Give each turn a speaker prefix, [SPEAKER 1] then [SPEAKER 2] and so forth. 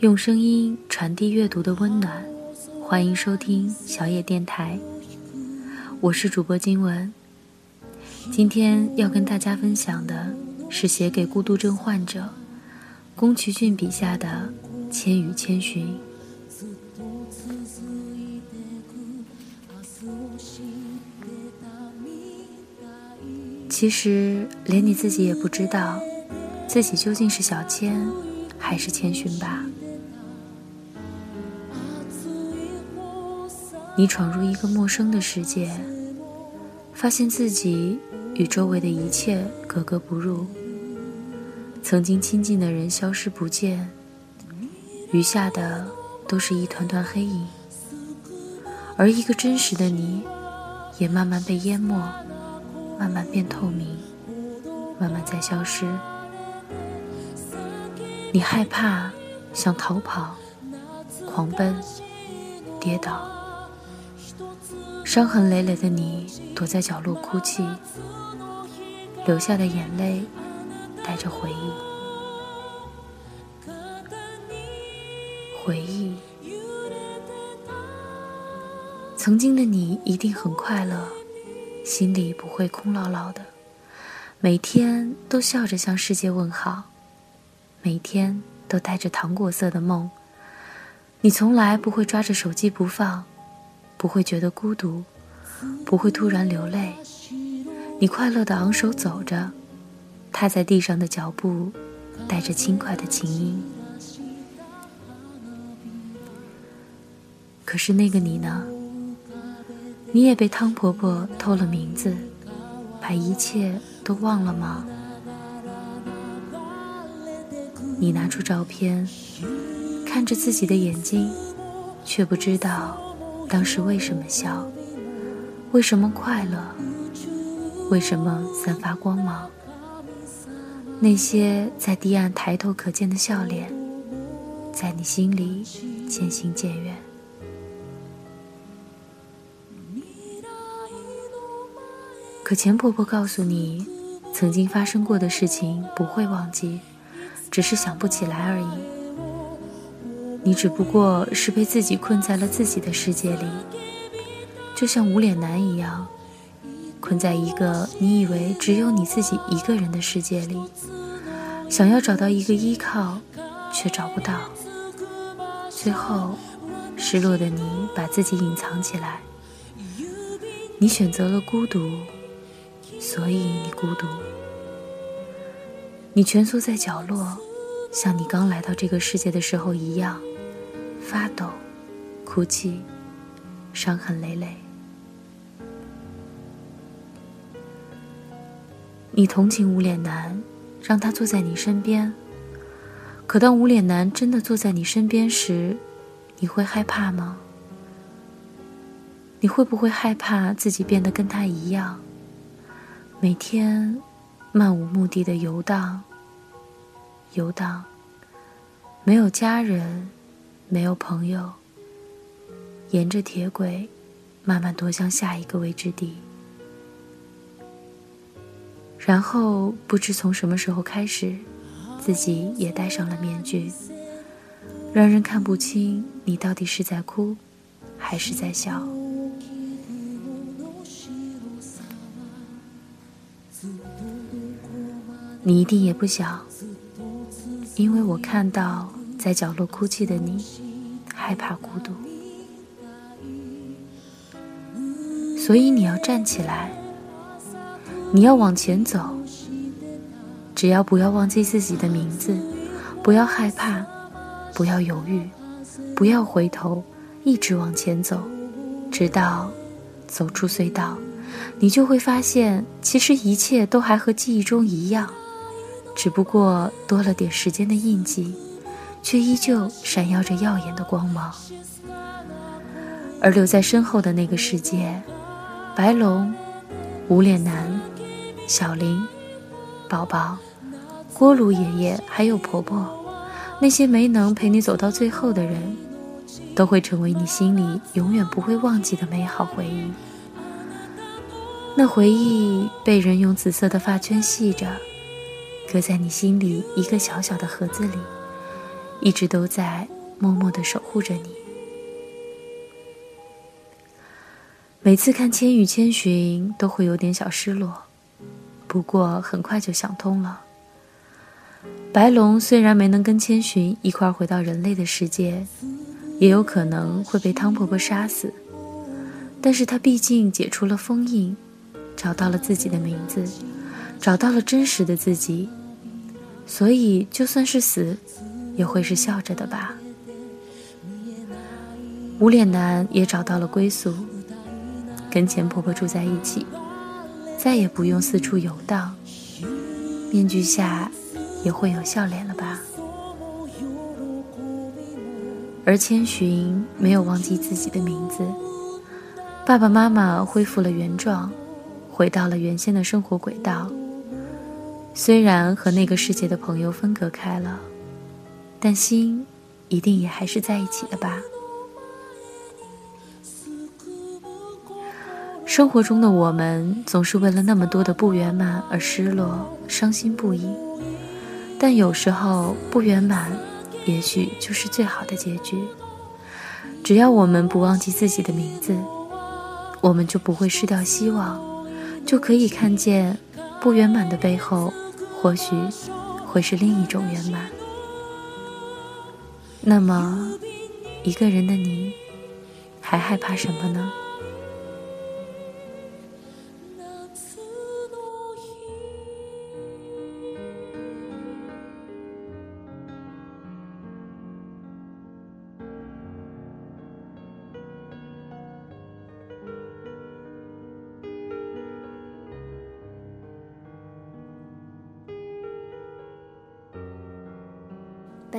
[SPEAKER 1] 用声音传递阅读的温暖，欢迎收听小野电台。我是主播金文。今天要跟大家分享的是写给孤独症患者宫崎骏笔下的《千与千寻》。其实，连你自己也不知道，自己究竟是小千还是千寻吧。你闯入一个陌生的世界，发现自己与周围的一切格格不入。曾经亲近的人消失不见，余下的都是一团团黑影。而一个真实的你，也慢慢被淹没，慢慢变透明，慢慢在消失。你害怕，想逃跑，狂奔，跌倒。伤痕累累的你躲在角落哭泣，流下的眼泪带着回忆。回忆，曾经的你一定很快乐，心里不会空落落的，每天都笑着向世界问好，每天都带着糖果色的梦。你从来不会抓着手机不放。不会觉得孤独，不会突然流泪。你快乐的昂首走着，踏在地上的脚步带着轻快的琴音。可是那个你呢？你也被汤婆婆偷了名字，把一切都忘了吗？你拿出照片，看着自己的眼睛，却不知道。当时为什么笑？为什么快乐？为什么散发光芒？那些在堤岸抬头可见的笑脸，在你心里渐行渐远。可钱婆婆告诉你，曾经发生过的事情不会忘记，只是想不起来而已。你只不过是被自己困在了自己的世界里，就像无脸男一样，困在一个你以为只有你自己一个人的世界里，想要找到一个依靠，却找不到。最后，失落的你把自己隐藏起来。你选择了孤独，所以你孤独。你蜷缩在角落，像你刚来到这个世界的时候一样。发抖，哭泣，伤痕累累。你同情无脸男，让他坐在你身边。可当无脸男真的坐在你身边时，你会害怕吗？你会不会害怕自己变得跟他一样，每天漫无目的的游荡？游荡，没有家人。没有朋友，沿着铁轨，慢慢踱向下一个未知地。然后不知从什么时候开始，自己也戴上了面具，让人看不清你到底是在哭，还是在笑。你一定也不想，因为我看到。在角落哭泣的你，害怕孤独，所以你要站起来，你要往前走。只要不要忘记自己的名字，不要害怕，不要犹豫，不要回头，一直往前走，直到走出隧道，你就会发现，其实一切都还和记忆中一样，只不过多了点时间的印记。却依旧闪耀着耀眼的光芒，而留在身后的那个世界，白龙、无脸男、小林、宝宝、锅炉爷爷还有婆婆，那些没能陪你走到最后的人，都会成为你心里永远不会忘记的美好回忆。那回忆被人用紫色的发圈系着，搁在你心里一个小小的盒子里。一直都在默默的守护着你。每次看《千与千寻》，都会有点小失落，不过很快就想通了。白龙虽然没能跟千寻一块儿回到人类的世界，也有可能会被汤婆婆杀死，但是他毕竟解除了封印，找到了自己的名字，找到了真实的自己，所以就算是死，也会是笑着的吧。无脸男也找到了归宿。跟钱婆婆住在一起，再也不用四处游荡，面具下也会有笑脸了吧？而千寻没有忘记自己的名字，爸爸妈妈恢复了原状，回到了原先的生活轨道。虽然和那个世界的朋友分隔开了，但心一定也还是在一起的吧？生活中的我们总是为了那么多的不圆满而失落、伤心不已，但有时候不圆满，也许就是最好的结局。只要我们不忘记自己的名字，我们就不会失掉希望，就可以看见不圆满的背后，或许会是另一种圆满。那么，一个人的你，还害怕什么呢？